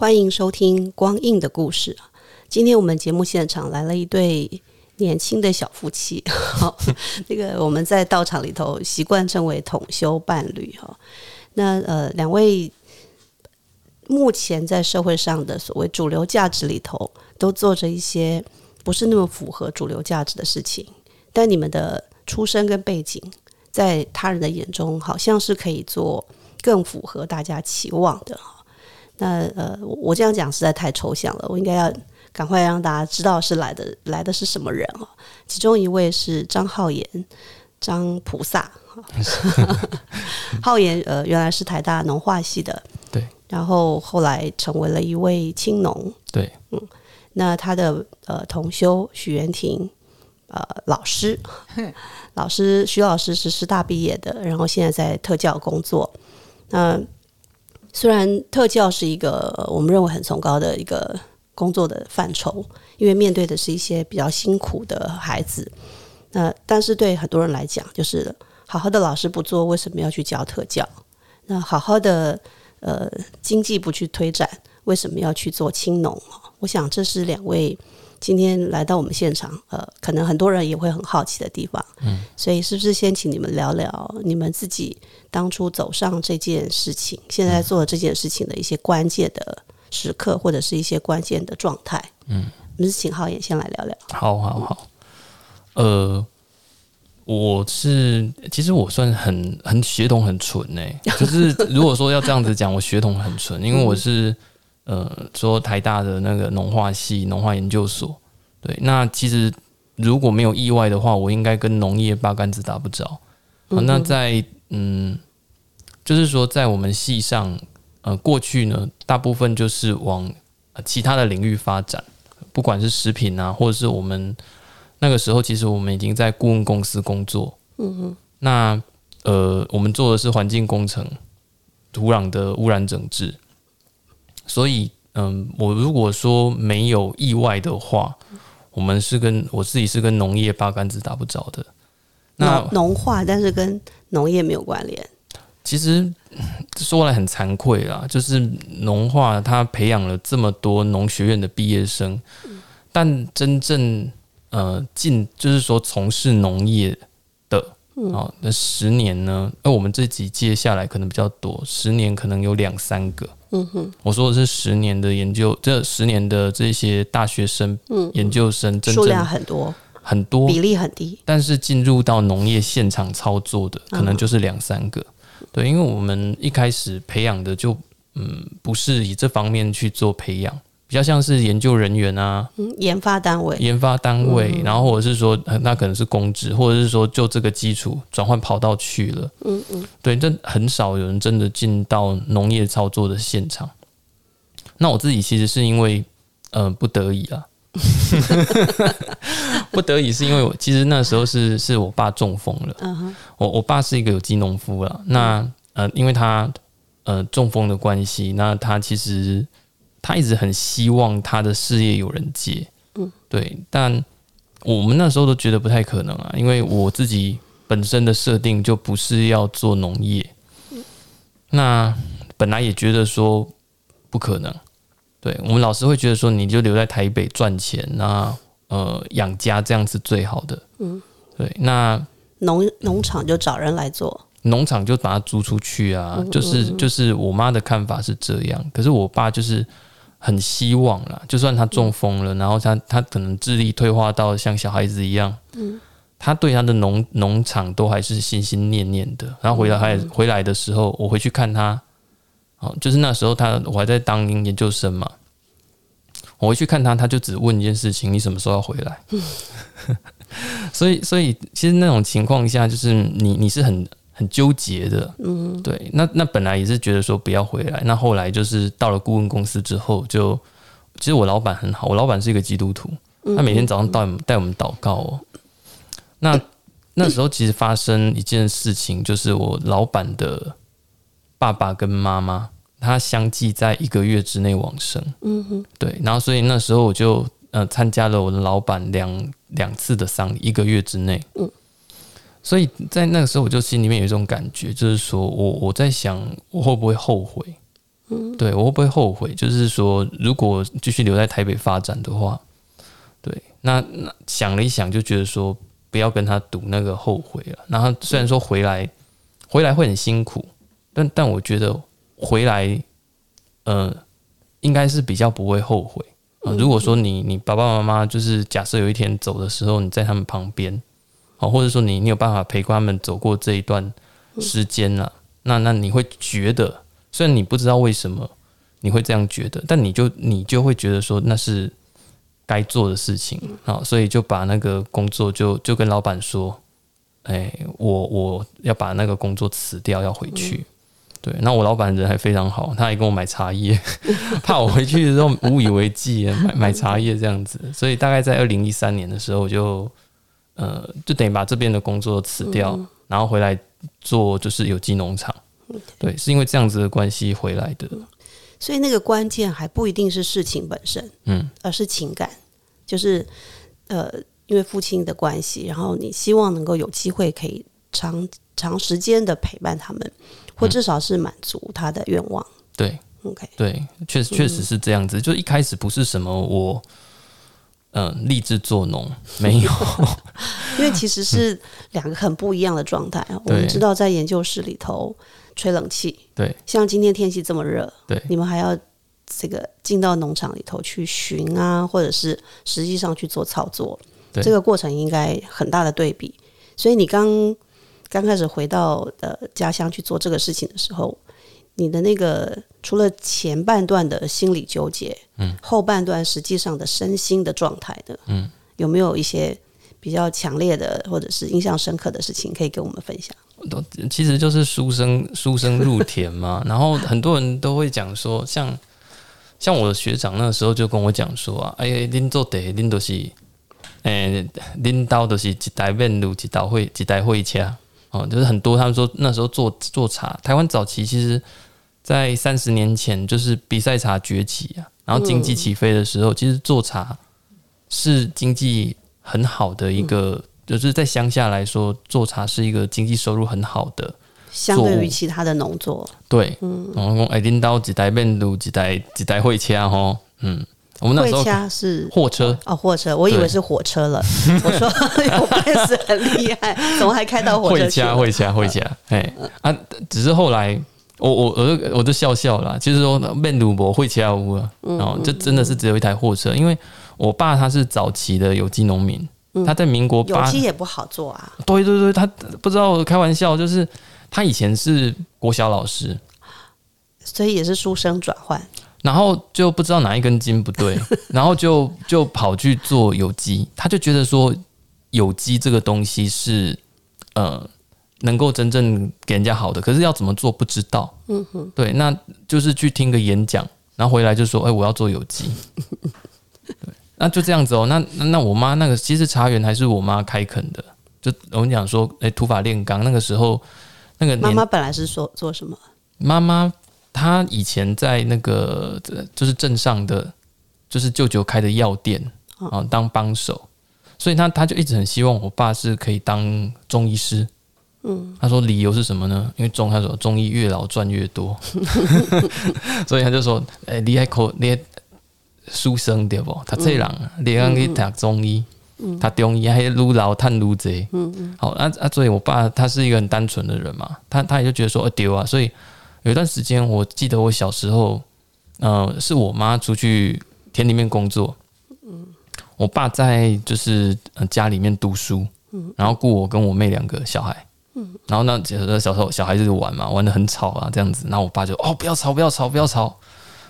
欢迎收听光印的故事！今天我们节目现场来了一对年轻的小夫妻，好，那个我们在道场里头习惯称为同修伴侣哈。那呃，两位目前在社会上的所谓主流价值里头，都做着一些不是那么符合主流价值的事情，但你们的出身跟背景，在他人的眼中，好像是可以做更符合大家期望的哈。那呃，我这样讲实在太抽象了，我应该要赶快让大家知道是来的来的是什么人啊？其中一位是张浩言，张菩萨。浩言呃，原来是台大农化系的，对，然后后来成为了一位青农，对，嗯，那他的呃同修许元廷呃 老师，老师徐老师是师大毕业的，然后现在在特教工作，那。虽然特教是一个我们认为很崇高的一个工作的范畴，因为面对的是一些比较辛苦的孩子，那但是对很多人来讲，就是好好的老师不做，为什么要去教特教？那好好的呃经济不去推展，为什么要去做青农？我想这是两位。今天来到我们现场，呃，可能很多人也会很好奇的地方，嗯，所以是不是先请你们聊聊你们自己当初走上这件事情，现在做这件事情的一些关键的时刻，或者是一些关键的状态，嗯，我们是请浩言先来聊聊。好好好，呃，我是其实我算很很血统很纯诶，就是如果说要这样子讲，我血统很纯，因为我是。呃，说台大的那个农化系农化研究所，对，那其实如果没有意外的话，我应该跟农业八竿子打不着。好，那在嗯，就是说在我们系上，呃，过去呢，大部分就是往其他的领域发展，不管是食品啊，或者是我们那个时候，其实我们已经在顾问公司工作。嗯哼，那呃，我们做的是环境工程，土壤的污染整治。所以，嗯，我如果说没有意外的话，我们是跟我自己是跟农业八竿子打不着的。那农化，但是跟农业没有关联。其实说来很惭愧啦，就是农化它培养了这么多农学院的毕业生，但真正呃进就是说从事农业的啊，那十年呢？那我们这几届下来可能比较多，十年可能有两三个。嗯哼，我说的是十年的研究，这十年的这些大学生、研究生，数量很多很多，比例很低。但是进入到农业现场操作的，可能就是两三个。对，因为我们一开始培养的就嗯，不是以这方面去做培养。比较像是研究人员啊，研发单位，研发单位，然后或者是说，那可能是公职，或者是说就这个基础转换跑道去了。嗯嗯，对，这很少有人真的进到农业操作的现场。那我自己其实是因为，呃，不得已啊，不得已是因为我其实那时候是是我爸中风了。我我爸是一个有机农夫了。那呃，因为他呃中风的关系，那他其实。他一直很希望他的事业有人接，嗯，对，但我们那时候都觉得不太可能啊，因为我自己本身的设定就不是要做农业，那本来也觉得说不可能，对我们老师会觉得说你就留在台北赚钱那呃，养家这样是最好的，嗯，对，那农农场就找人来做，农场就把它租出去啊，就是就是我妈的看法是这样，可是我爸就是。很希望啦，就算他中风了，然后他他可能智力退化到像小孩子一样，嗯，他对他的农农场都还是心心念念的。然后回来还回来的时候，我回去看他，哦，就是那时候他我还在当研究生嘛，我回去看他，他就只问一件事情：你什么时候要回来？所以所以其实那种情况下，就是你你是很。很纠结的。嗯，对。那那本来也是觉得说不要回来，那后来就是到了顾问公司之后，就其实我老板很好，我老板是一个基督徒，他每天早上带我们带我们祷告哦。那那时候其实发生一件事情，就是我老板的爸爸跟妈妈，他相继在一个月之内往生。嗯哼，对。然后所以那时候我就呃参加了我的老板两两次的丧礼，一个月之内。嗯。所以在那个时候，我就心里面有一种感觉，就是说我我在想，我会不会后悔？嗯，对我会不会后悔？就是说，如果继续留在台北发展的话，对，那那想了一想，就觉得说。不要跟他赌那个后悔了。然后虽然说回来回来会很辛苦，但但我觉得回来，呃，应该是比较不会后悔啊。如果说你你爸爸妈妈就是假设有一天走的时候，你在他们旁边，好，或者说你你有办法陪他们走过这一段时间了，那那你会觉得，虽然你不知道为什么你会这样觉得，但你就你就会觉得说那是。该做的事情啊，所以就把那个工作就就跟老板说，哎，我我要把那个工作辞掉，要回去。对，那我老板人还非常好，他还给我买茶叶，怕我回去的时候无以为继，买买茶叶这样子。所以大概在二零一三年的时候，我就呃，就等于把这边的工作辞掉，然后回来做就是有机农场。对，是因为这样子的关系回来的。所以那个关键还不一定是事情本身，嗯，而是情感，就是呃，因为父亲的关系，然后你希望能够有机会可以长长时间的陪伴他们，或至少是满足他的愿望。对，OK，对，确实确实是这样子。就一开始不是什么我，嗯，立志做农没有，因为其实是两个很不一样的状态啊。我们知道在研究室里头。吹冷气，对，像今天天气这么热，对，你们还要这个进到农场里头去巡啊，或者是实际上去做操作，这个过程应该很大的对比。所以你刚刚开始回到呃家乡去做这个事情的时候，你的那个除了前半段的心理纠结，嗯，后半段实际上的身心的状态的，嗯，有没有一些比较强烈的或者是印象深刻的事情可以跟我们分享？都其实就是书生书生入田嘛，然后很多人都会讲说，像像我的学长那时候就跟我讲说啊，哎，恁做地，恁都是，诶，恁刀都是一台面路，一台会一台会车，哦，就是很多他们说那时候做做茶，台湾早期其实，在三十年前就是比赛茶崛起啊，然后经济起飞的时候，其实做茶是经济很好的一个。就是在乡下来说，做茶是一个经济收入很好的，相对于其他的农作。对，嗯，然后哎，领导几台面路，几台几台会车哈，嗯，我们那时候是货车哦，货车，我以为是火车了。我说 我也是很厉害，怎么还开到 火车？会掐会掐会掐，哎啊，只是后来我我我我就笑笑啦，就是说面路不会掐屋了，然后就真的是只有一台货车，因为我爸他是早期的有机农民。他在民国有机也不好做啊。对对对，他不知道开玩笑，就是他以前是国小老师，所以也是书生转换，然后就不知道哪一根筋不对，然后就就跑去做有机。他就觉得说有机这个东西是呃能够真正给人家好的，可是要怎么做不知道。嗯哼，对，那就是去听个演讲，然后回来就说：“哎，我要做有机。”对。那就这样子哦，那那我妈那个其实茶园还是我妈开垦的，就我们讲说，哎，土法炼钢那个时候，那个妈妈本来是说做什么？妈妈她以前在那个就是镇上的，就是舅舅开的药店啊，当帮手，所以她她就一直很希望我爸是可以当中医师。嗯，他说理由是什么呢？因为中他说中医越老赚越多，所以他就说，哎，你还可你。书生对不？他这人，你讲去读中医，他中医还愈老探愈贼。嗯嗯。好，啊啊，所以我爸他是一个很单纯的人嘛，他他也就觉得说丢啊。所以有一段时间，我记得我小时候，呃，是我妈出去田里面工作，嗯，我爸在就是家里面读书，嗯，然后雇我跟我妹两个小孩，嗯，然后那小时候小孩子就玩嘛，玩的很吵啊，这样子，然后我爸就哦不要吵不要吵不要吵，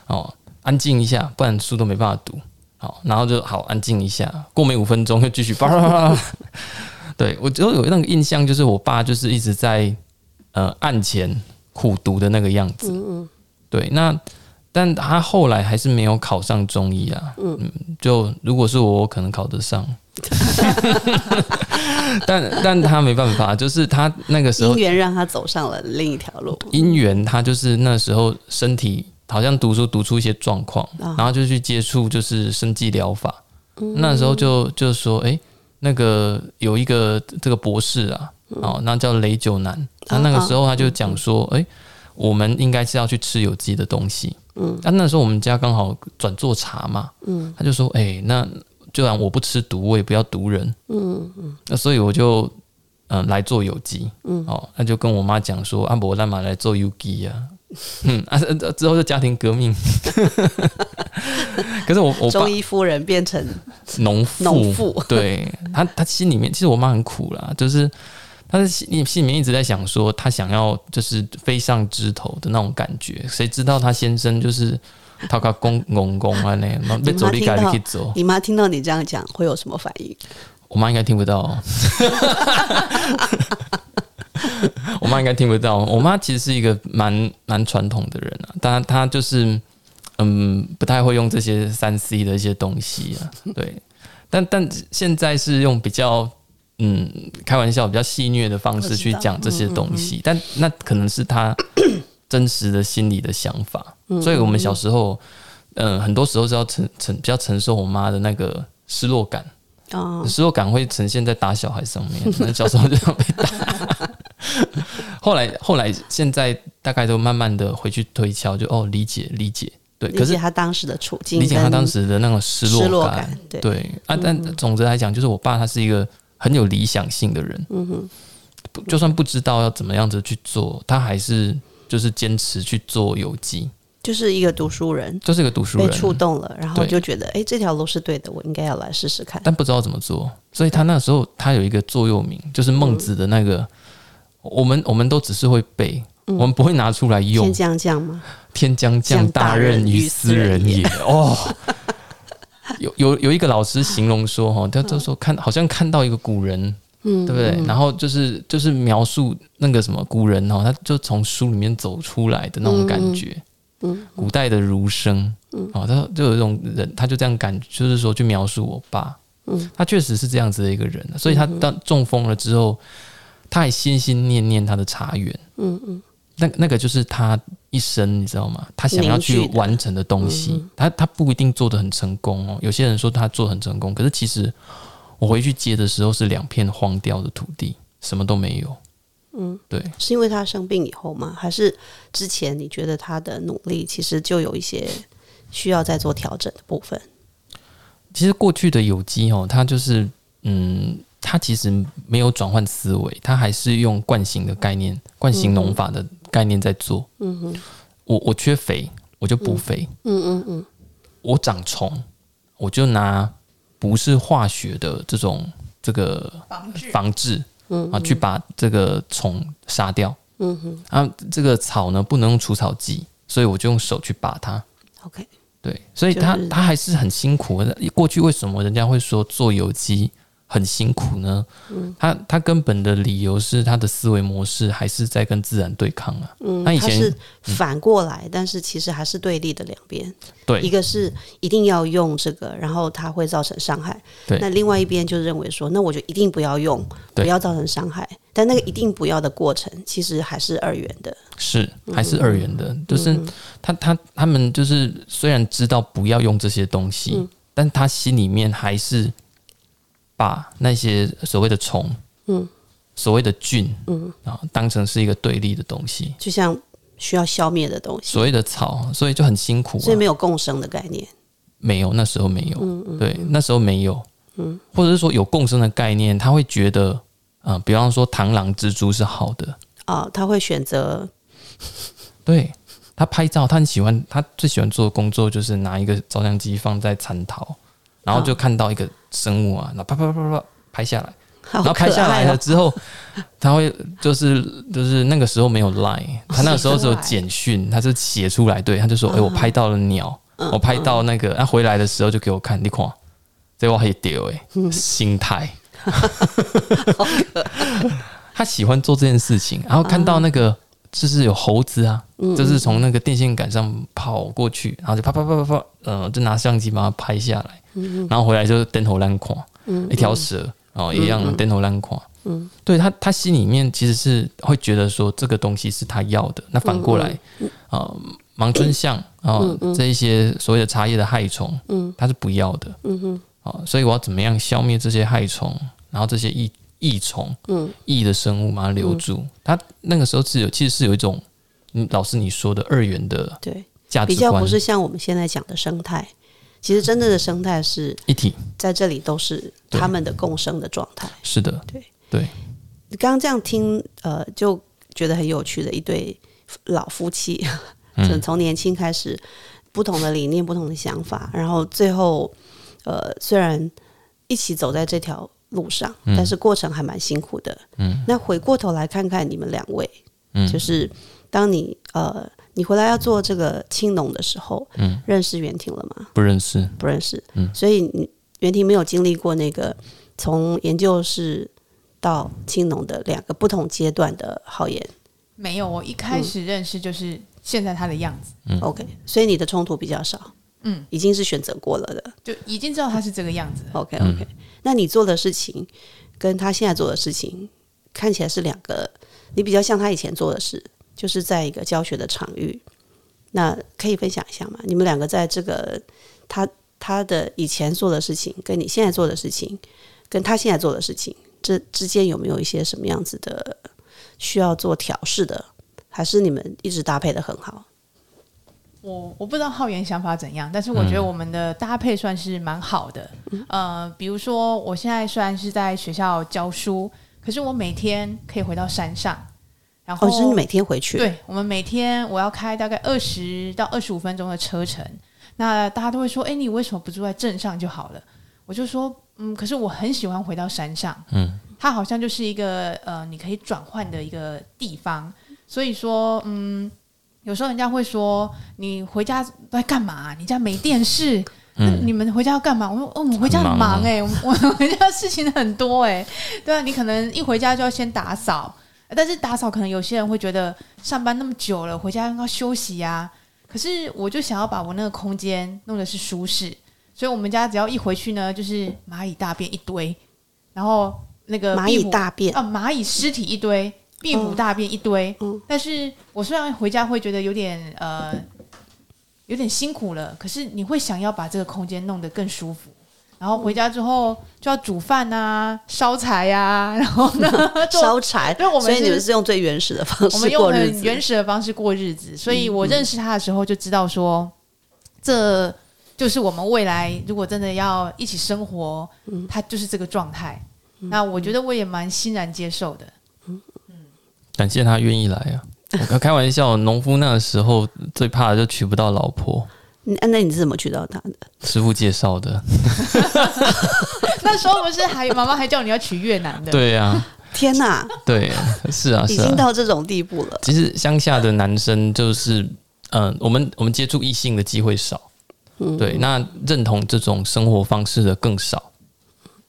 哦。安静一下，不然书都没办法读。好，然后就好安静一下，过没五分钟又继续叭叭叭。对我就有那个印象，就是我爸就是一直在呃案前苦读的那个样子。对，那但他后来还是没有考上中医啊。嗯，就如果是我，我可能考得上。但但他没办法，就是他那个时候姻缘让他走上了另一条路。姻缘，他就是那时候身体好像读书读出一些状况，然后就去接触就是生计疗法。那时候就就说，哎、那个有一个这个博士啊，哦，那叫雷九南，他那个时候他就讲说，哎、我们应该是要去吃有机的东西。嗯，那那时候我们家刚好转做茶嘛，嗯，他就说，哎、那就然我不吃毒，我也不要毒人，嗯嗯，那所以我就嗯、呃来做有机，嗯，哦，那就跟我妈讲说，啊，我干嘛来做有机啊，嗯啊，呃之后就家庭革命，可是我我中医夫人变成农妇，农妇。对她她心里面其实我妈很苦啦，就是她的心心里面一直在想说，她想要就是飞上枝头的那种感觉，谁知道她先生就是 他个公公公啊那，然后被走你妈听到可以走，你妈听到你这样讲会有什么反应？我妈应该听不到，我妈应该听不到。我妈其实是一个蛮蛮传统的人啊，但她就是嗯不太会用这些三 C 的一些东西啊，对。但但现在是用比较嗯开玩笑、比较戏谑的方式去讲这些东西，但那可能是她真实的心里的想法。所以我们小时候，嗯、很多时候是要承承比较承受我妈的那个失落感。哦，失落感会呈现在打小孩上面，那小时候就要被打。后来后来现在大概都慢慢的回去推敲，就哦理解理解，对，理可是解他当时的处境，理解他当时的那种失落感，感，对，对啊，但总之来讲，就是我爸他是一个很有理想性的人，嗯哼，就算不知道要怎么样子去做，他还是就是坚持去做有机，就是一个读书人就是个读书人被人，触动了，然后就觉得哎，这条路是对的，我应该要来试试看。但不知道怎么做，所以他那时候他有一个座右铭，就是孟子的那个，我们我们都只是会背，我们不会拿出来用天。将降吗？天将降大任于斯人也。哦，有有有一个老师形容说，哈，他就说看好像看到一个古人，嗯，对不对？然后就是就是描述那个什么古人哦，他就从书里面走出来的那种感觉。嗯，古代的儒生，嗯。哦，他就有一种人，他就这样感，就是说去描述我爸，嗯，他确实是这样子的一个人，所以他当中风了之后，他还心心念念他的茶园，嗯嗯，那那个就是他一生，你知道吗？他想要去完成的东西，他他不一定做的很成功哦。有些人说他做得很成功，可是其实我回去接的时候是两片荒掉的土地，什么都没有。嗯，对，是因为他生病以后吗？还是之前你觉得他的努力其实就有一些需要再做调整的部分？其实过去的有机哦，它就是嗯，它其实没有转换思维，它还是用惯性的概念、惯性农法的概念在做。嗯哼，我我缺肥，我就补肥。嗯嗯嗯，我长虫，我就拿不是化学的这种这个防治防治，嗯啊，去把这个虫杀掉。嗯哼，啊，这个草呢不能用除草剂，所以我就用手去拔它。OK，对，所以它就是他还是很辛苦的。过去为什么人家会说做有机很辛苦呢？嗯他他根本的理由是他的思维模式还是在跟自然对抗啊。嗯，他以前是反过来，但是其实还是对立的两边。对一个是一定要用这个，然后它会造成伤害。对那另外一边就认为说，那我就一定不要用，不要造成伤害。但那个一定不要的过程，其实还是二元的。是还是二元的，嗯就是他他他们就是虽然知道不要用这些东西，嗯但他心里面还是把那些所谓的虫，嗯，所谓的菌，嗯，啊，当成是一个对立的东西，就像需要消灭的东西，所谓的草，所以就很辛苦、啊。所以没有共生的概念。没有，那时候没有，嗯对，那时候没有，嗯。或者是说有共生的概念，他会觉得，啊、比方说螳螂蜘蛛是好的，啊、他会选择对他拍照，他很喜欢，他最喜欢做的工作就是拿一个照相机放在蚕桃，然后就看到一个生物啊，然后啪啪啪啪啪拍下来，然后拍下来了之后，他会就是就是那个时候没有 Line，他那个时候只有简讯，他是写出来，对，他就说，哎、我拍到了鸟，我拍到那个，他、回来的时候就给我看，你看，这我可以丢哎，心态。他喜欢做这件事情，然后看到那个就是有猴子啊，就是从那个电线杆上跑过去，然后就啪啪啪啪啪，呃，就拿相机把它拍下来，然后回来就灯头烂垮，一条蛇，然后一样灯头烂垮。嗯，对他，他心里面其实是会觉得说这个东西是他要的。那反过来，啊，盲春象啊，这一些所谓的茶叶的害虫，嗯，他是不要的。嗯哼，啊，所以我要怎么样消灭这些害虫，然后这些异异虫，嗯，益的生物把它留住。他那个时候是有，其实是有一种，嗯，老师你说的二元的对价值观，比较不是像我们现在讲的生态。其实真正的生态是一体，在这里都是他们的共生的状态。是的，对。对，你刚刚这样听，呃，就觉得很有趣的一对老夫妻，从从年轻开始，不同的理念、不同的想法，然后最后，呃，虽然一起走在这条路上，但是过程还蛮辛苦的。嗯，那回过头来看看你们两位，嗯，就是当你呃，你回来要做这个青农的时候，嗯，认识袁婷了吗？不认识，不认识。嗯，所以你袁婷没有经历过那个从研究室。到青农的两个不同阶段的浩言，没有。我一开始认识就是现在他的样子。嗯，OK，所以你的冲突比较少。嗯，已经是选择过了的，就已经知道他是这个样子。OK，OK，那你做的事情跟他现在做的事情看起来是两个，你比较像他以前做的事，就是在一个教学的场域。那可以分享一下吗？你们两个在这个他他的以前做的事情，跟你现在做的事情，跟他现在做的事情。这之间有没有一些什么样子的需要做调试的？还是你们一直搭配的很好？我我不知道浩源想法怎样，但是我觉得我们的搭配算是蛮好的。呃，比如说我现在虽然是在学校教书，可是我每天可以回到山上，然后是你每天回去？对，我们每天我要开大概二十到二十五分钟的车程。那大家都会说：“哎，你为什么不住在镇上就好了？”我就说。嗯，可是我很喜欢回到山上，嗯，它好像就是一个呃，你可以转换的一个地方。所以说，嗯，有时候人家会说你回家在干嘛？你家没电视？嗯，你们回家要干嘛？我说，哦，我回家很忙哎，我 回家事情很多哎，对啊，你可能一回家就要先打扫，但是打扫可能有些人会觉得上班那么久了，回家要休息呀。可是我就想要把我那个空间弄的是舒适。所以，我们家只要一回去呢，就是蚂蚁大便一堆，然后那个蚂蚁大便啊，蚂蚁尸体一堆，壁虎大便一堆。嗯，但是我虽然回家会觉得有点呃有点辛苦了，可是你会想要把这个空间弄得更舒服。然后回家之后就要煮饭啊，烧柴呀，然后呢 烧柴。因为我们所以你们是用最原始的方式，我们用很原始的方式过日子。所以我认识他的时候就知道说这。就是我们未来如果真的要一起生活，嗯他就是这个状态。那我觉得我也蛮欣然接受的。嗯感谢他愿意来啊！我开玩笑，农夫那个时候最怕的就娶不到老婆。那那你是怎么娶到他的？师傅介绍的。那时候不是还妈妈还叫你要娶越南的？对呀！天哪！对，是啊，已经到这种地步了。其实乡下的男生就是，嗯，我们我们接触异性的机会少。对，那认同这种生活方式的更少，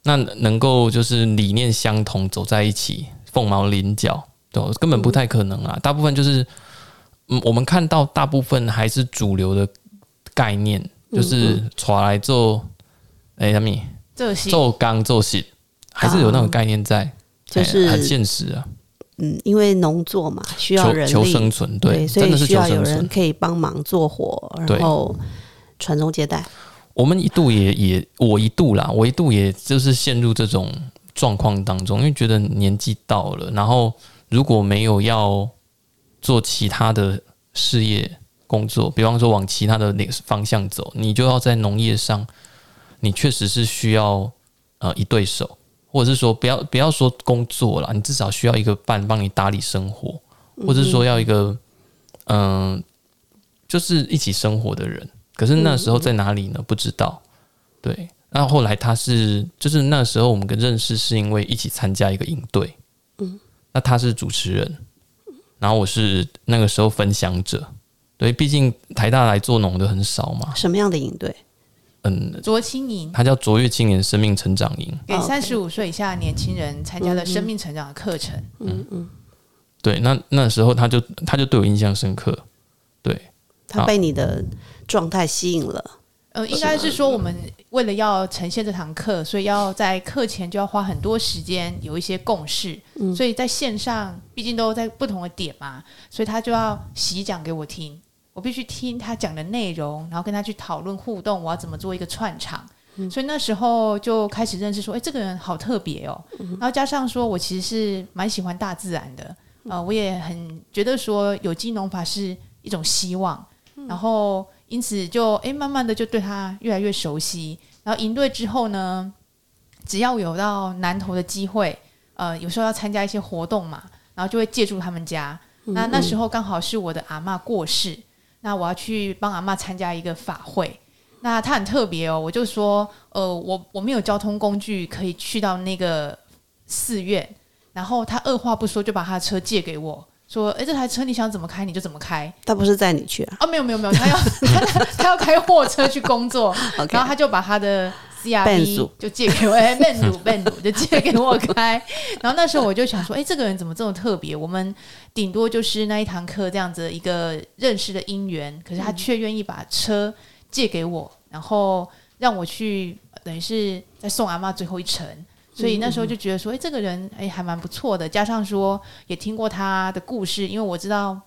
那能够就是理念相同走在一起，凤毛麟角，对，根本不太可能啊。大部分就是，嗯，我们看到大部分还是主流的概念，就是传来做，哎，什么？做钢做戏，还是有那种概念在，就是很现实啊。嗯，因为农作嘛，需要人求生存，对，所以需要有人可以帮忙做活，然后。传宗接代，我们一度也也我一度啦，我一度也就是陷入这种状况当中，因为觉得年纪到了，然后如果没有要做其他的事业工作，比方说往其他的那个方向走，你就要在农业上，你确实是需要呃一对手，或者是说不要不要说工作了，你至少需要一个伴帮你打理生活，或者是说要一个嗯，就是一起生活的人。可是那时候在哪里呢？不知道。对，那后来他是，就是那时候我们跟认识是因为一起参加一个营队。嗯，那他是主持人，然后我是那个时候分享者。对，毕竟台大来做农的很少嘛。什么样的营队？嗯，卓青营它叫卓越青年生命成长营。给三十五岁以下的年轻人参加的生命成长的课程。嗯嗯，对，那那时候他就他就对我印象深刻。对，他被你的状态吸引了。呃，应该是说我们为了要呈现这堂课，所以要在课前就要花很多时间有一些共识，所以在线上毕竟都在不同的点嘛，所以他就要洗讲给我听，我必须听他讲的内容，然后跟他去讨论互动，我要怎么做一个串场。所以那时候就开始认识说，哎、这个人好特别哦。然后加上说我其实是蛮喜欢大自然的，呃，我也很觉得说有机农法是一种希望，然后因此就诶慢慢的就对他越来越熟悉。然后营队之后呢，只要有到南投的机会，呃，有时候要参加一些活动嘛，然后就会借住他们家。那那时候刚好是我的阿嬷过世，那我要去帮阿妈参加一个法会。那他很特别哦，我就说，呃，我我没有交通工具可以去到那个寺院，然后他二话不说就把他的车借给我，说，诶，这台车你想怎么开你就怎么开。他不是载你去啊哦，没有没有没有，他要 他他要开货车去工作 然后他就把他的 CRV，Benz 就借给我，哎，Ben 鲁 Ben 鲁就借给我开。然后那时候我就想说，哎，这个人怎么这么特别？我们顶多就是那一堂课这样子一个认识的因缘，可是他却愿意把车借给我，然后让我去，等于是在送阿妈最后一程。所以那时候就觉得说，哎，这个人哎还蛮不错的，加上说也听过他的故事，因为我知道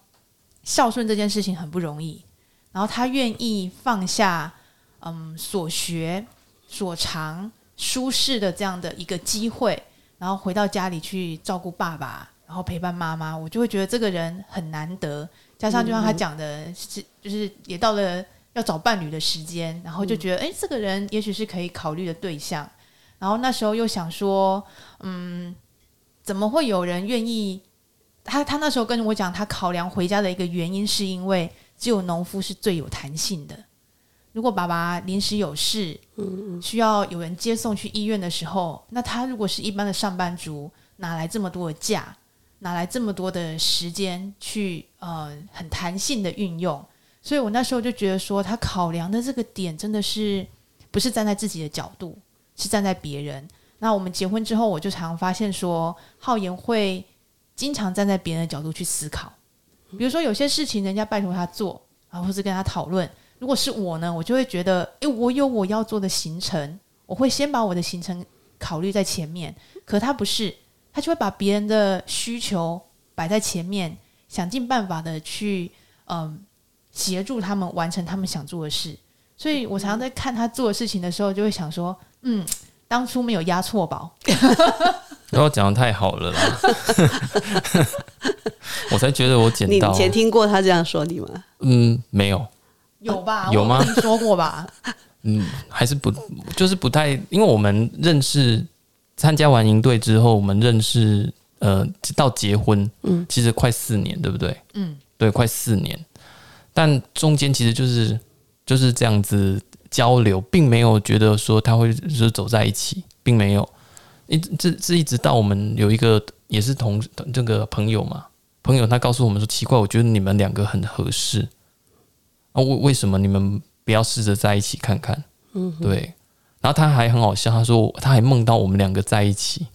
孝顺这件事情很不容易，然后他愿意放下嗯所学所长舒适的这样的一个机会，然后回到家里去照顾爸爸，然后陪伴妈妈，我就会觉得这个人很难得。加上就像他讲的，是就是也到了要找伴侣的时间，然后就觉得哎、诶这个人也许是可以考虑的对象。然后那时候又想说，嗯，怎么会有人愿意？他他那时候跟我讲，他考量回家的一个原因，是因为只有农夫是最有弹性的。如果爸爸临时有事，需要有人接送去医院的时候，那他如果是一般的上班族，哪来这么多的假，哪来这么多的时间去呃很弹性的运用？所以我那时候就觉得说，他考量的这个点真的是不是站在自己的角度，是站在别人。那我们结婚之后，我就常发现说，浩言会经常站在别人的角度去思考。比如说有些事情人家拜托他做啊，或是跟他讨论，如果是我呢，我就会觉得，诶，我有我要做的行程，我会先把我的行程考虑在前面。可他不是，他就会把别人的需求摆在前面，想尽办法的去嗯协助他们完成他们想做的事。所以我常常在看他做的事情的时候，就会想说，嗯，当初没有押错宝，然后讲的太好了啦，我才觉得我捡到你以。前听过他这样说你吗？嗯，没有，有吧？有吗你说过吧？嗯，还是不就是不太，因为我们认识参加完营队之后，我们认识呃到结婚，嗯，其实快四年，对不对？嗯，对，快四年，但中间其实就是就是这样子交流，并没有觉得说他会就是走在一起，并没有。一这这一直到我们有一个也是同这个朋友嘛，朋友他告诉我们说，奇怪，我觉得你们两个很合适啊，为为什么你们不要试着在一起看看？嗯，对。然后他还很好笑，他说他还梦到我们两个在一起，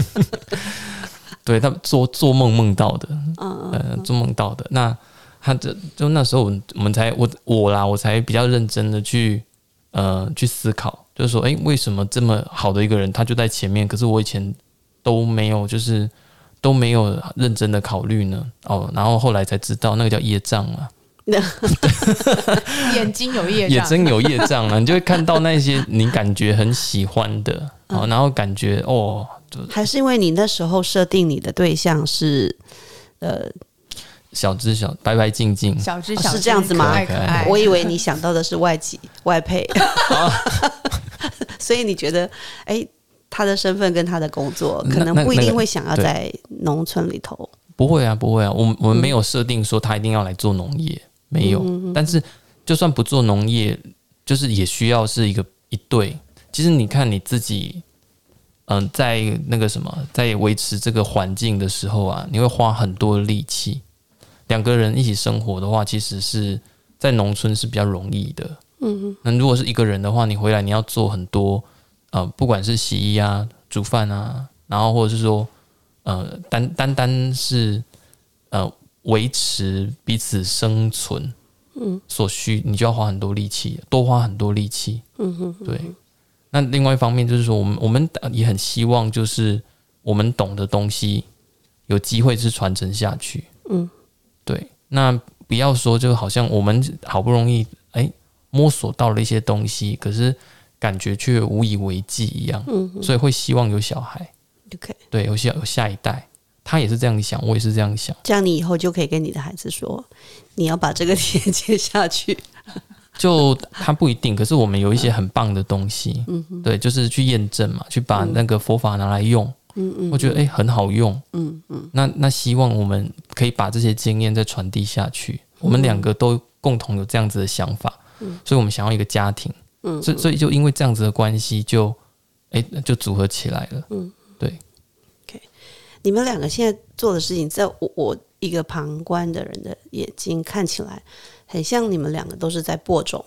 对他做做梦梦到的，呃，做梦到的。那他这就那时候我们才我我啦，我才比较认真的去呃去思考，就是说，诶，为什么这么好的一个人，他就在前面，可是我以前都没有，就是都没有认真的考虑呢？哦，然后后来才知道，那个叫业障啊，眼睛有业障，也真有业障啊，你就会看到那些你感觉很喜欢的，哦，然后感觉哦，就还是因为你那时候设定你的对象是呃，小只小白白净净，小只小只是这样子吗？可爱可爱。我以为你想到的是外籍外配，所以你觉得哎。他的身份跟他的工作，可能不一定会想要在农村里头。不会啊，不会啊，我们我们没有设定说他一定要来做农业，没有。但是就算不做农业，就是也需要是一个一对。其实你看你自己，嗯、在那个什么，在维持这个环境的时候啊，你会花很多力气。两个人一起生活的话，其实是在农村是比较容易的。嗯那如果是一个人的话，你回来你要做很多呃，不管是洗衣啊、煮饭啊，然后或者是说呃，单单单是呃维持彼此生存，嗯，所需你就要花很多力气，多花很多力气，嗯哼对。那另外一方面就是说，我们我们也很希望，就是我们懂的东西有机会是传承下去，嗯，对。那不要说，就好像我们好不容易哎摸索到了一些东西，可是感觉却无以为继一样，嗯，所以会希望有小孩，OK，对，有下有下一代，他也是这样想，我也是这样想，这样你以后就可以跟你的孩子说，你要把这个连接下去。就他不一定，可是我们有一些很棒的东西，嗯，对，就是去验证嘛，去把那个佛法拿来用，嗯嗯，我觉得哎很好用，嗯嗯，那那希望我们可以把这些经验再传递下去，我们两个都共同有这样子的想法，嗯，所以我们想要一个家庭，嗯，所以所以就因为这样子的关系，就哎就组合起来了，嗯，对你们两个现在做的事情，在我我一个旁观的人的眼睛看起来。很像你们两个都是在播种，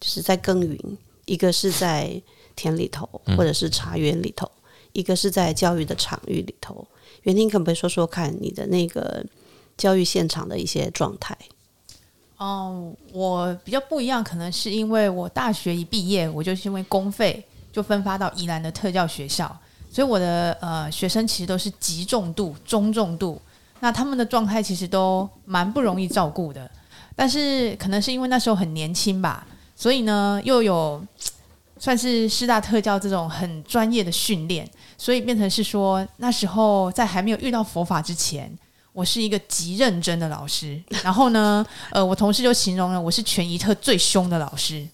就是在耕耘。一个是在田里头，或者是茶园里头；一个是在教育的场域里头。袁婷，可不可以说说看你的那个教育现场的一些状态？哦，我比较不一样，可能是因为我大学一毕业，我就是因为公费就分发到宜兰的特教学校，所以我的呃学生其实都是极重度、中重度，那他们的状态其实都蛮不容易照顾的。但是可能是因为那时候很年轻吧，所以呢又有算是师大特教这种很专业的训练，所以变成是说那时候在还没有遇到佛法之前，我是一个极认真的老师。然后呢，呃，我同事就形容了我是全一特最凶的老师，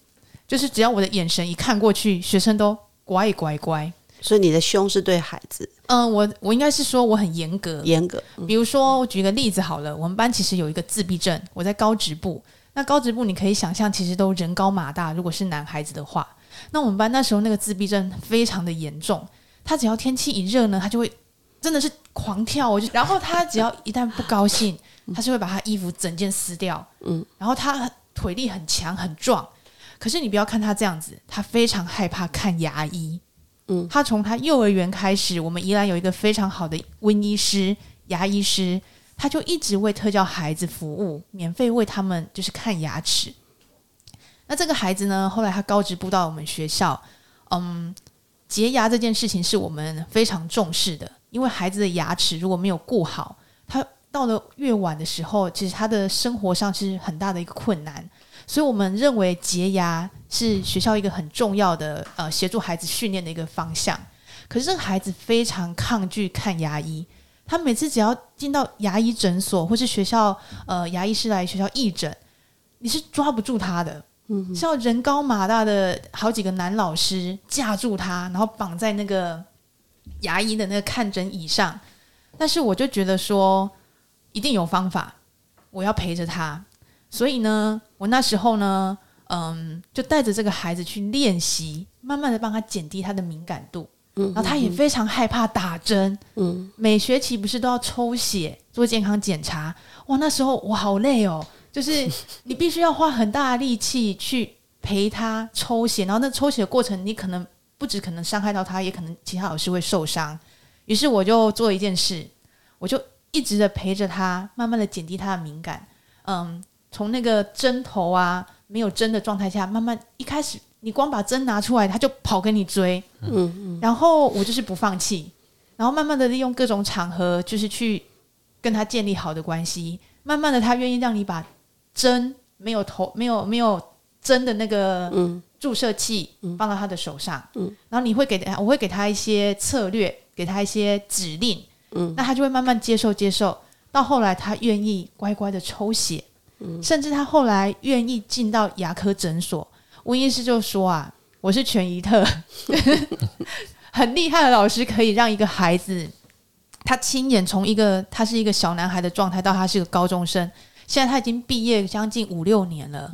就是只要我的眼神一看过去，学生都乖乖乖。所以你的凶是对孩子？嗯，我我应该是说我很严格，严格。比如说，我举个例子好了，我们班其实有一个自闭症，我在高职部。那高职部你可以想象，其实都人高马大。如果是男孩子的话，那我们班那时候那个自闭症非常的严重。他只要天气一热呢，他就会真的是狂跳。我就，然后他只要一旦不高兴，他是会把他衣服整件撕掉。嗯，然后他腿力很强很壮，可是你不要看他这样子，他非常害怕看牙医。他从他幼儿园开始，我们宜兰有一个非常好的温医师、牙医师，他就一直为特教孩子服务，免费为他们就是看牙齿。那这个孩子呢，后来他高职部到我们学校，嗯，洁牙这件事情是我们非常重视的，因为孩子的牙齿如果没有顾好，他到了越晚的时候，其实他的生活上是很大的一个困难。所以我们认为洁牙是学校一个很重要的呃协助孩子训练的一个方向。可是这个孩子非常抗拒看牙医，他每次只要进到牙医诊所或是学校呃牙医师来学校义诊，你是抓不住他的，嗯，是要人高马大的好几个男老师架住他，然后绑在那个牙医的那个看诊椅上。但是我就觉得说一定有方法，我要陪着他。所以呢，我那时候呢，嗯，就带着这个孩子去练习，慢慢的帮他减低他的敏感度。嗯，然后他也非常害怕打针。嗯，每学期不是都要抽血做健康检查？哇，那时候我好累哦，就是 你必须要花很大的力气去陪他抽血，然后那抽血的过程，你可能不止可能伤害到他，也可能其他老师会受伤。于是我就做一件事，我就一直的陪着他，慢慢的减低他的敏感。嗯。从那个针头啊没有针的状态下，慢慢一开始你光把针拿出来，他就跑跟你追，嗯嗯，然后我就是不放弃，然后慢慢的利用各种场合，就是去跟他建立好的关系，慢慢的他愿意让你把针没有头没有没有针的那个注射器放到他的手上，嗯，然后你会给他我会给他一些策略，给他一些指令，嗯，那他就会慢慢接受接受，到后来他愿意乖乖的抽血。甚至他后来愿意进到牙科诊所，温医师就说啊，我是全一特，很厉害的老师，可以让一个孩子，他亲眼从一个他是一个小男孩的状态，到他是个高中生，现在他已经毕业将近五六年了，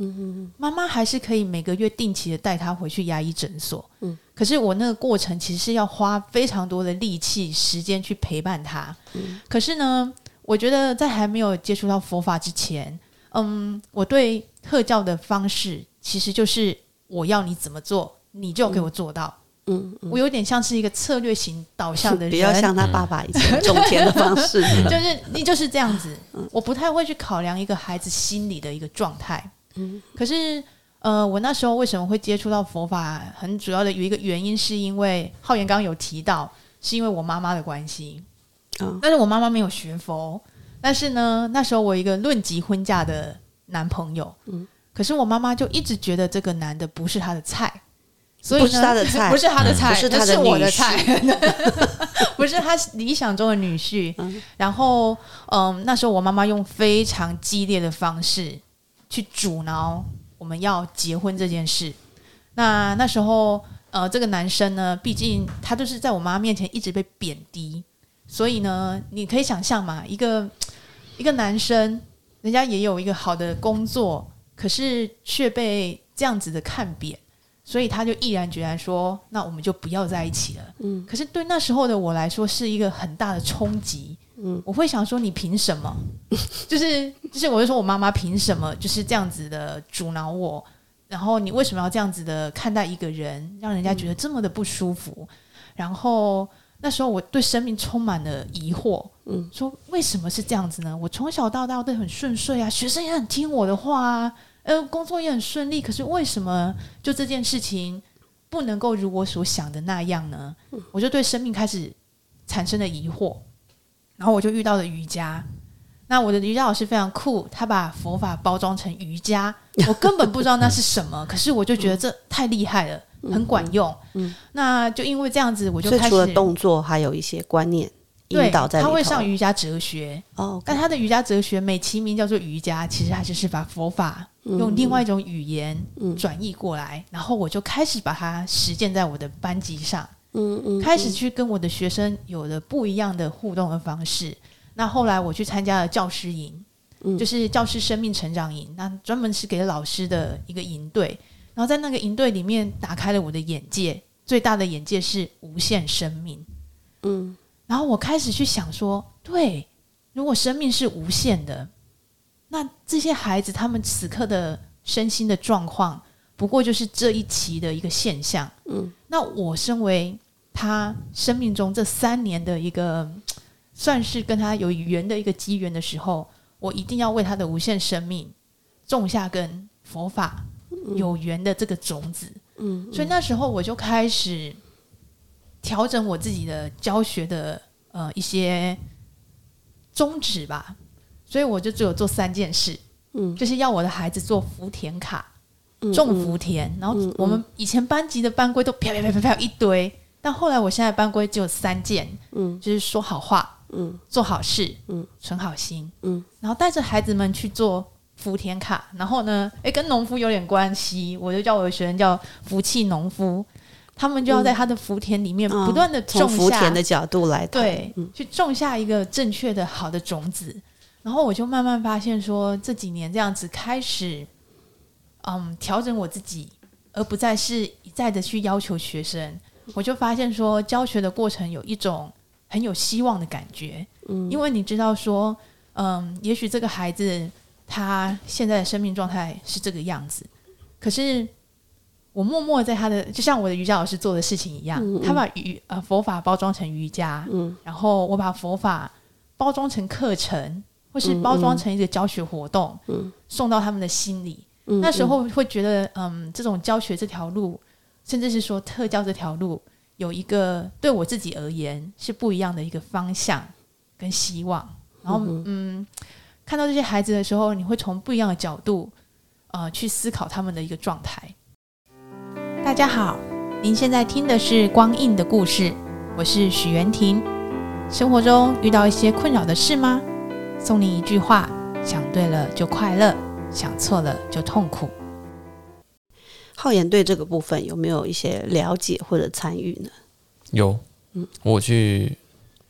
妈妈还是可以每个月定期的带他回去牙医诊所。嗯，可是我那个过程其实是要花非常多的力气、时间去陪伴他。嗯，可是呢，我觉得在还没有接触到佛法之前。嗯，我对特教的方式其实就是我要你怎么做，你就给我做到。嗯，我有点像是一个策略型导向的人，比较像他爸爸以前种田的方式 就是你就是这样子。我不太会去考量一个孩子心理的一个状态。嗯，可是呃，我那时候为什么会接触到佛法？很主要的有一个原因，是因为浩言刚刚有提到，是因为我妈妈的关系。嗯，但是我妈妈没有学佛，但是呢，那时候我一个论及婚嫁的男朋友，嗯，可是我妈妈就一直觉得这个男的不是她的菜。所以不是他的菜，不是他的菜，是他的我的菜，不是他理想中的女婿。然后，嗯，那时候我妈妈用非常激烈的方式去阻挠我们要结婚这件事。那那时候，呃，这个男生呢，毕竟他就是在我妈面前一直被贬低，所以呢，你可以想象嘛，一个一个男生，人家也有一个好的工作，可是却被这样子的看扁。所以他就毅然决然说：“那我们就不要在一起了。”嗯，可是对那时候的我来说是一个很大的冲击。嗯，我会想说：“你凭什么？”就是就是，我就说我妈妈凭什么就是这样子的阻挠我？然后你为什么要这样子的看待一个人，让人家觉得这么的不舒服？然后那时候我对生命充满了疑惑。嗯，说为什么是这样子呢？我从小到大都很顺遂啊，学生也很听我的话啊。呃，工作也很顺利，可是为什么就这件事情不能够如我所想的那样呢？我就对生命开始产生了疑惑，然后我就遇到了瑜伽。那我的瑜伽老师非常酷，他把佛法包装成瑜伽，我根本不知道那是什么，可是我就觉得这太厉害了，很管用。嗯，那就因为这样子，我就开始除了动作，还有一些观念。对，他会上瑜伽哲学哦，但他的瑜伽哲学美其名叫做瑜伽，其实他就是把佛法用另外一种语言转译过来，然后我就开始把它实践在我的班级上，嗯嗯，开始去跟我的学生有了不一样的互动的方式。那后来我去参加了教师营，就是教师生命成长营，那专门是给老师的一个营队，然后在那个营队里面打开了我的眼界，最大的眼界是无限生命，嗯。然后我开始去想说，对，如果生命是无限的，那这些孩子他们此刻的身心的状况，不过就是这一期的一个现象。嗯，那我身为他生命中这三年的一个，算是跟他有缘的一个机缘的时候，我一定要为他的无限生命种下跟佛法有缘的这个种子。嗯，所以那时候我就开始。调整我自己的教学的呃一些宗旨吧，所以我就只有做三件事，嗯，就是要我的孩子做福田卡，种福田，然后我们以前班级的班规都啪啪啪啪啪一堆，但后来我现在班规只有三件，嗯，就是说好话，嗯，做好事，嗯，存好心，嗯，然后带着孩子们去做福田卡，然后呢，诶，跟农夫有点关系，我就叫我的学生叫福气农夫。他们就要在他的福田里面不断的种下，福田的角度来对，去种下一个正确的好的种子。然后我就慢慢发现说，这几年这样子开始，嗯，调整我自己，而不再是一再的去要求学生。我就发现说，教学的过程有一种很有希望的感觉。嗯，因为你知道说，嗯，也许这个孩子他现在的生命状态是这个样子，可是。我默默在他的，就像我的瑜伽老师做的事情一样，他把瑜呃佛法包装成瑜伽，然后我把佛法包装成课程，或是包装成一个教学活动，送到他们的心里。那时候会觉得，嗯，这种教学这条路，甚至是说特教这条路，有一个对我自己而言是不一样的一个方向跟希望。然后，嗯，看到这些孩子的时候，你会从不一样的角度，呃，去思考他们的一个状态。大家好，您现在听的是《光印的故事》，我是许元婷。生活中遇到一些困扰的事吗？送您一句话：想对了就快乐，想错了就痛苦。浩言对这个部分有没有一些了解或者参与呢？有，嗯，我去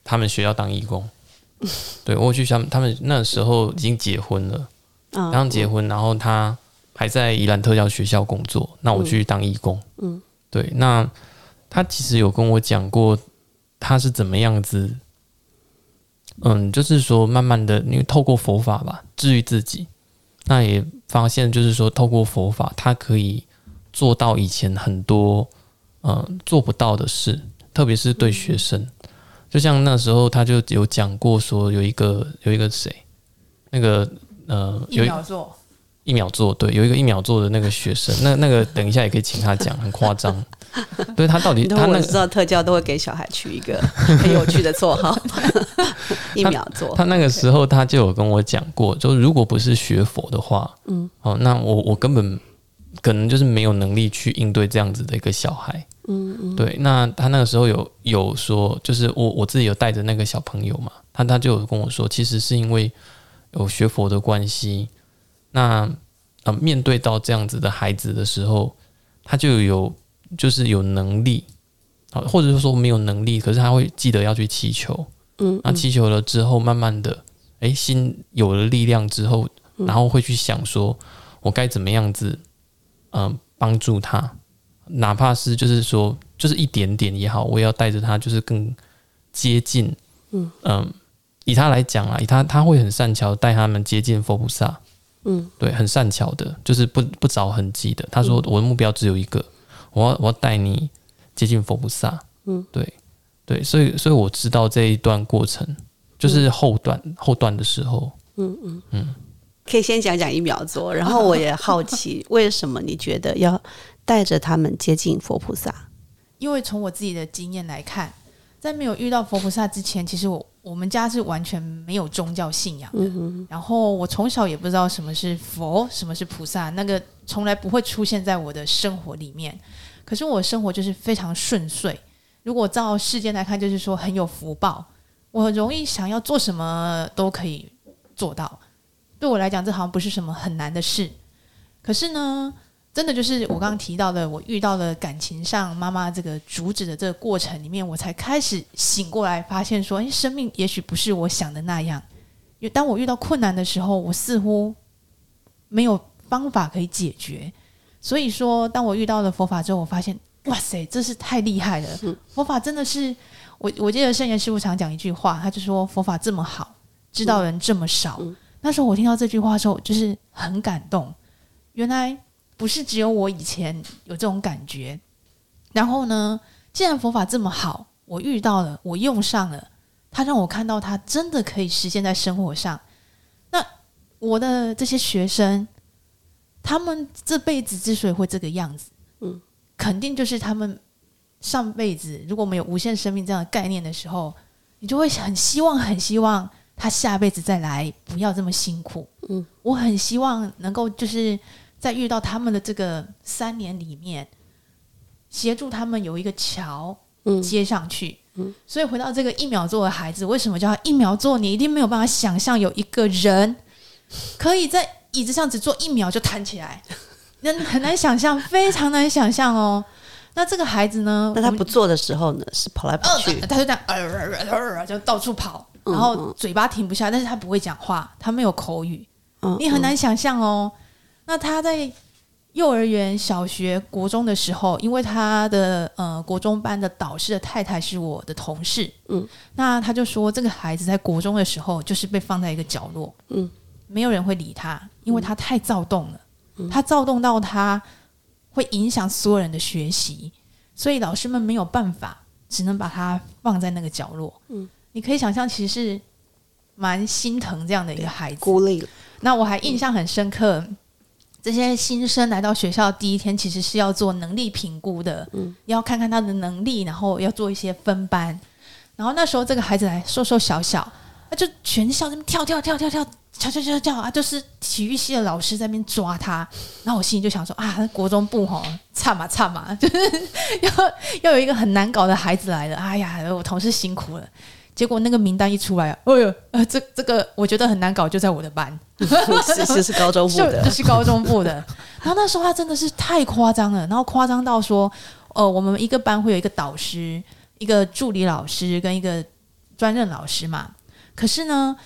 他们学校当义工。对我去他们，他们那时候已经结婚了，刚结婚，然后他。还在宜兰特教学校工作，那我去当义工。嗯，对，那他其实有跟我讲过，他是怎么样子。嗯，就是说，慢慢的，因为透过佛法吧，治愈自己，那也发现就是说，透过佛法，他可以做到以前很多呃做不到的事，特别是对学生。就像那时候他就有讲过说，有一个有一个谁，那个呃一有一秒做，一秒做，对，有一个一秒做的那个学生，那那个等一下也可以请他讲，很夸张。对他到底他那个我知道特教都会给小孩取一个 很有趣的绰号，一秒做。他那个时候他就有跟我讲过，就如果不是学佛的话，嗯，哦，那我我根本可能就是没有能力去应对这样子的一个小孩，嗯嗯，对。那他那个时候有有说，就是我我自己有带着那个小朋友嘛，他他就有跟我说，其实是因为有学佛的关系，那呃面对到这样子的孩子的时候，他就有就是有能力。啊，或者是说没有能力，可是他会记得要去祈求，嗯，那祈求了之后，慢慢的，诶，心有了力量之后，然后会去想说，我该怎么样子，嗯、帮助他，哪怕是就是说，就是一点点也好，我也要带着他，就是更接近，嗯。以他来讲啊，以他他会很善巧带他们接近佛菩萨，嗯，对，很善巧的，就是不不着痕迹的。他说我的目标只有一个，我要我要带你接近佛菩萨，嗯，对对，所以所以我知道这一段过程，就是后段、后段的时候，可以先讲讲一秒做，然后我也好奇，为什么你觉得要带着他们接近佛菩萨？因为从我自己的经验来看，在没有遇到佛菩萨之前，其实我我们家是完全没有宗教信仰的。然后我从小也不知道什么是佛，什么是菩萨，那个从来不会出现在我的生活里面。可是我的生活就是非常顺遂。如果照世间来看，就是说很有福报，我很容易想要做什么都可以做到。对我来讲，这好像不是什么很难的事。可是呢，真的就是我刚刚提到的，我遇到了感情上妈妈这个阻止的这个过程里面，我才开始醒过来，发现说，哎，生命也许不是我想的那样。因为当我遇到困难的时候，我似乎没有方法可以解决。所以说，当我遇到了佛法之后，我发现，哇塞，这是太厉害了！佛法真的是，我我记得圣严师傅常讲一句话，他就说佛法这么好，知道人这么少。那时候我听到这句话的时候，就是很感动。原来不是只有我以前有这种感觉。然后呢，既然佛法这么好，我遇到了，我用上了，它让我看到它真的可以实现在生活上。那我的这些学生，他们这辈子之所以会这个样子，嗯，肯定就是他们上辈子如果没有无限生命这样的概念的时候，你就会很希望、很希望他下辈子再来，不要这么辛苦。嗯，我很希望能够就是在遇到他们的这个三年里面，协助他们有一个桥嗯接上去。所以回到这个一秒座的孩子，为什么叫他一秒座？你一定没有办法想象有一个人可以在椅子上只坐一秒就弹起来，那很难想象，非常难想象哦。那这个孩子呢？那他不做的时候呢，是跑来跑去呃，他就这样呃呃呃呃呃就到处跑，然后嘴巴停不下，但是他不会讲话，他没有口语，嗯你很难想象哦。那他在幼儿园、小学、国中的时候，因为他的呃国中班的导师的太太是我的同事，嗯，那他就说这个孩子在国中的时候就是被放在一个角落，嗯，没有人会理他，因为他太躁动了，他躁动到他会影响所有人的学习，所以老师们没有办法，只能把他放在那个角落。嗯，你可以想象，其实蛮心疼这样的一个孩子，孤立。那我还印象很深刻，这些新生来到学校第一天，其实是要做能力评估的，嗯，要看看他的能力，然后要做一些分班。然后那时候这个孩子还瘦瘦小小，啊，就全校这边跳跳跳跳跳，叫叫叫叫啊，就是体育系的老师在那边抓他。然后我心里就想说啊，国中部吼，差嘛差嘛，就是 要要有一个很难搞的孩子来了，哎呀，我同事辛苦了。结果那个名单一出来，哎呦，呃，这这个我觉得很难搞，就在我的班。是是是高中部就的就，是高中部的。然后那时候他真的是太夸张了，然后夸张到说，呃，我们一个班会有一个导师、一个助理老师跟一个专任老师嘛。可是呢，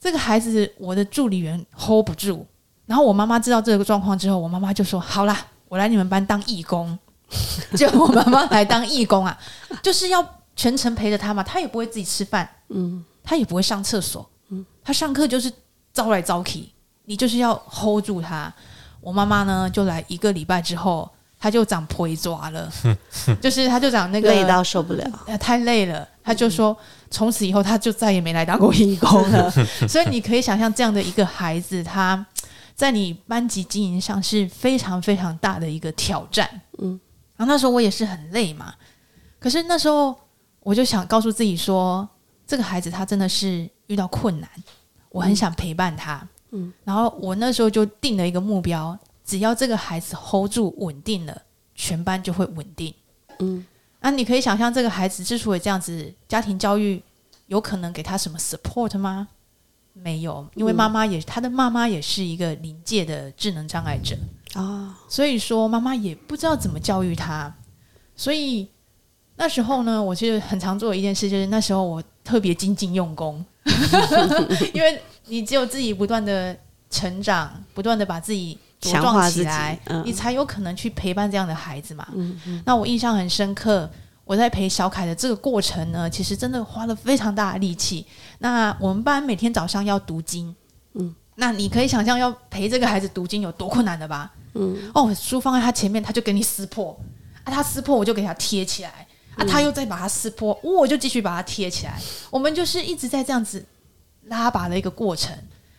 这个孩子我的助理员 hold 不住。然后我妈妈知道这个状况之后，我妈妈就说：“好啦，我来你们班当义工。”就我妈妈来当义工啊，就是要全程陪着他嘛。他也不会自己吃饭，嗯，他也不会上厕所，嗯，他上课就是招来招去，你就是要 hold 住他。我妈妈呢，就来一个礼拜之后，她就长腿抓了，就是她就长那个累到受不了，呃太累了，她就说从此以后她就再也没来当过义工了。所以你可以想象这样的一个孩子，他在你班级经营上是非常非常大的一个挑战。嗯，然后那时候我也是很累嘛，可是那时候我就想告诉自己说，这个孩子他真的是遇到困难，我很想陪伴他。嗯，然后我那时候就定了一个目标，只要这个孩子 hold 住稳定了，全班就会稳定。嗯，那你可以想象这个孩子之所以这样子，家庭教育有可能给他什么 support 吗？没有，因为妈妈也，他的妈妈也是一个临界的智能障碍者啊，所以说妈妈也不知道怎么教育他。所以那时候呢，我其实很常做的一件事，就是那时候我特别精进用功，因为你只有自己不断的成长，不断的把自己茁壮强化起来，嗯你才有可能去陪伴这样的孩子嘛。那我印象很深刻，我在陪小凯的这个过程呢，其实真的花了非常大的力气。那我们班每天早上要读经，嗯，那你可以想象要陪这个孩子读经有多困难的吧？嗯，哦，书放在他前面，他就给你撕破，啊，他撕破我就给他贴起来，啊，他又再把它撕破，我就继续把它贴起来。我们就是一直在这样子拉拔的一个过程。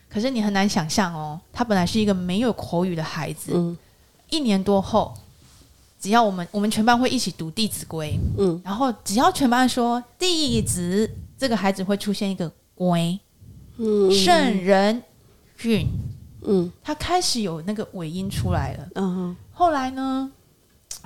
可是你很难想象哦，他本来是一个没有口语的孩子，嗯。一年多后，只要我们我们全班会一起读《弟子规》，嗯，然后只要全班说“弟子”，这个孩子会出现一个“规”，嗯。圣人训，嗯。他开始有那个尾音出来了。嗯后来呢，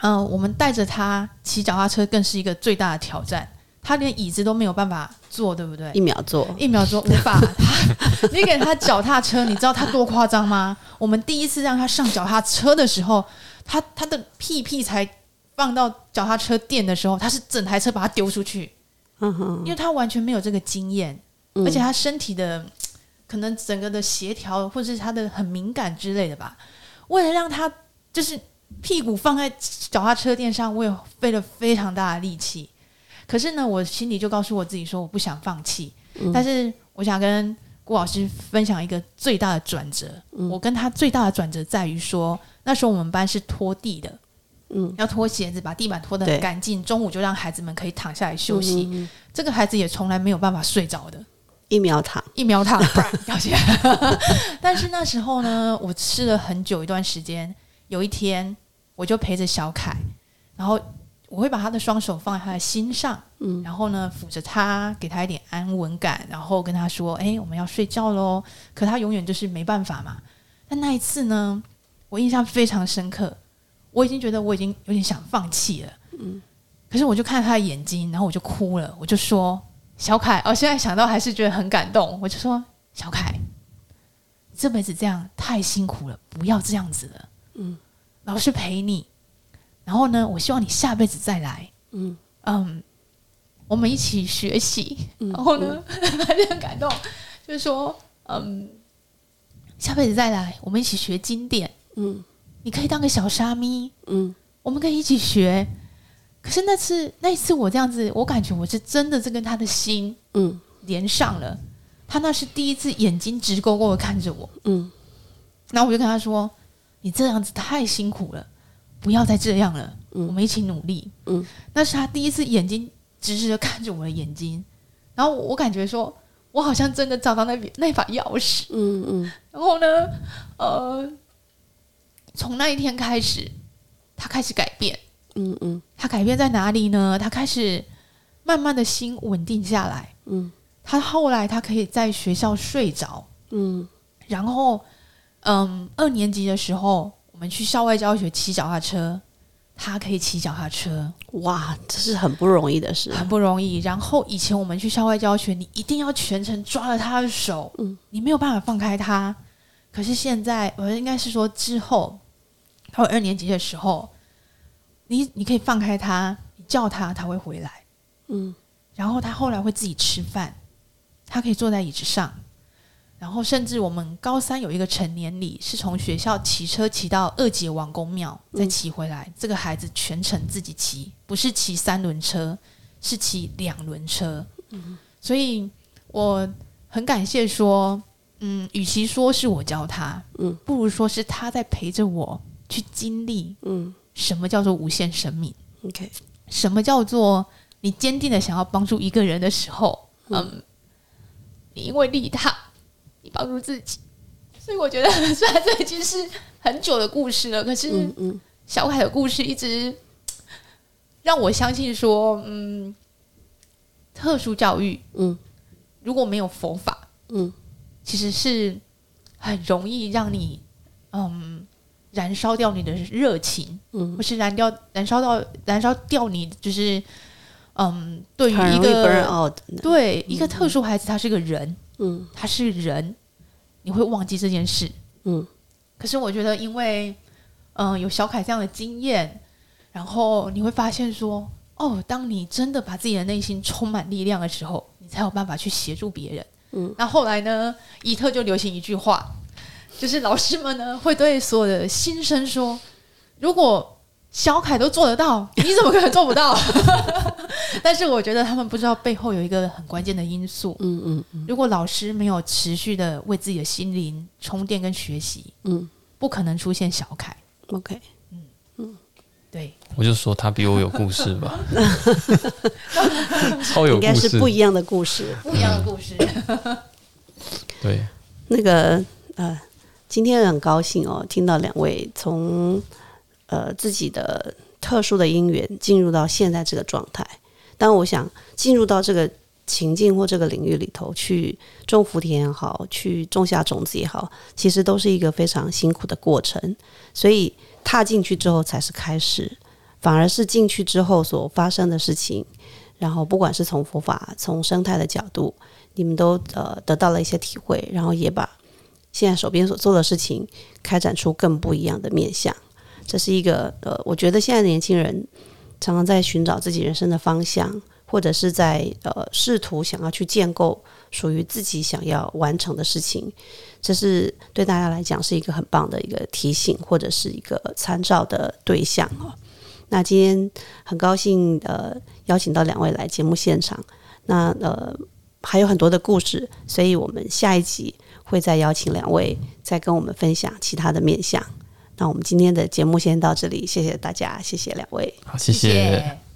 呃，我们带着他骑脚踏车，更是一个最大的挑战。他连椅子都没有办法坐，对不对？一秒坐，一秒坐无法。他 你给他脚踏车，你知道他多夸张吗？我们第一次让他上脚踏车的时候，他他的屁屁才放到脚踏车垫的时候，他是整台车把他丢出去，嗯哼，因为他完全没有这个经验，嗯而且他身体的可能整个的协调，或者是他的很敏感之类的吧。为了让他就是屁股放在脚踏车垫上，我也费了非常大的力气。可是呢，我心里就告诉我自己说，我不想放弃。但是我想跟郭老师分享一个最大的转折。我跟他最大的转折在于说，那时候我们班是拖地的，嗯，要拖鞋子，把地板拖得很干净。中午就让孩子们可以躺下来休息。嗯这个孩子也从来没有办法睡着的，一秒躺，一秒躺啪掉下来。但是那时候呢，我吃了很久一段时间。有一天，我就陪着小凯，然后我会把他的双手放在他的心上，嗯，然后呢抚着他，给他一点安稳感，然后跟他说：“哎、我们要睡觉喽。”可他永远就是没办法嘛。但那一次呢，我印象非常深刻，我已经觉得我已经有点想放弃了，嗯，可是我就看他的眼睛，然后我就哭了，我就说：“小凯，哦，现在想到还是觉得很感动。”我就说：“小凯，这辈子这样太辛苦了，不要这样子了。嗯，老师陪你，然后呢，我希望你下辈子再来。嗯嗯，我们一起学习。嗯然后呢，他就 很感动，就是说，嗯，下辈子再来，我们一起学经典。嗯你可以当个小沙弥，嗯我们可以一起学。可是那次那一次我这样子，我感觉我是真的是跟他的心嗯连上了。他那是第一次眼睛直勾勾的看着我，嗯然后我就跟他说：“你这样子太辛苦了，不要再这样了，嗯我们一起努力。”嗯，那是他第一次眼睛直直的看着我的眼睛，然后我感觉说，我好像真的找到那把那把钥匙。嗯嗯然后呢，呃，从那一天开始，他开始改变。嗯嗯他改变在哪里呢？他开始慢慢的心稳定下来。嗯他后来他可以在学校睡着，嗯然后，嗯，二年级的时候，我们去校外教学骑脚踏车，他可以骑脚踏车，哇，这是很不容易的事，很不容易。然后以前我们去校外教学，你一定要全程抓着他的手，嗯你没有办法放开他。可是现在，我应该是说之后，到二年级的时候，你你可以放开他，你叫他，他会回来。嗯然后他后来会自己吃饭，他可以坐在椅子上，然后甚至我们高三有一个成年礼，是从学校骑车骑到二姐王公庙，再骑回来。这个孩子全程自己骑，不是骑三轮车，是骑两轮车。嗯所以我很感谢说，嗯，与其说是我教他，嗯，不如说是他在陪着我去经历，嗯，什么叫做无限生命？OK，什么叫做你坚定的想要帮助一个人的时候，嗯，你因为利他，你帮助自己，所以我觉得 虽然这已经是很久的故事了，可是，嗯，小凯的故事一直让我相信说，嗯，特殊教育，嗯。如果没有佛法，嗯，其实是很容易让你，嗯，燃烧掉你的热情，嗯，或是燃掉、燃烧到、燃烧掉你，就是，嗯，对于一个对一个特殊孩子，他是个人，嗯，他是人，你会忘记这件事，嗯。可是我觉得，因为，嗯，有小凯这样的经验，然后你会发现说，哦，当你真的把自己的内心充满力量的时候。你才有办法去协助别人。嗯，那后来呢？伊特就流行一句话，就是老师们呢会对所有的新生说：“如果小凯都做得到，你怎么可能做不到？” 但是我觉得他们不知道背后有一个很关键的因素。嗯嗯嗯。如果老师没有持续的为自己的心灵充电跟学习，嗯，不可能出现小凯。OK 嗯嗯。对，我就说他比我有故事吧，超有，应该是不一样的故事，不一样的故事。对，那个呃，今天很高兴哦，听到两位从呃自己的特殊的因缘进入到现在这个状态。当我想进入到这个情境或这个领域里头去种福田也好，去种下种子也好，其实都是一个非常辛苦的过程，所以。踏进去之后才是开始，反而是进去之后所发生的事情。然后，不管是从佛法、从生态的角度，你们都呃得到了一些体会，然后也把现在手边所做的事情开展出更不一样的面向。这是一个呃，我觉得现在年轻人常常在寻找自己人生的方向，或者是在呃试图想要去建构属于自己想要完成的事情。这是对大家来讲是一个很棒的一个提醒，或者是一个参照的对象哦。那今天很高兴呃邀请到两位来节目现场，那呃还有很多的故事，所以我们下一集会再邀请两位再跟我们分享其他的面相。那我们今天的节目先到这里，谢谢大家，谢谢两位，好，谢谢。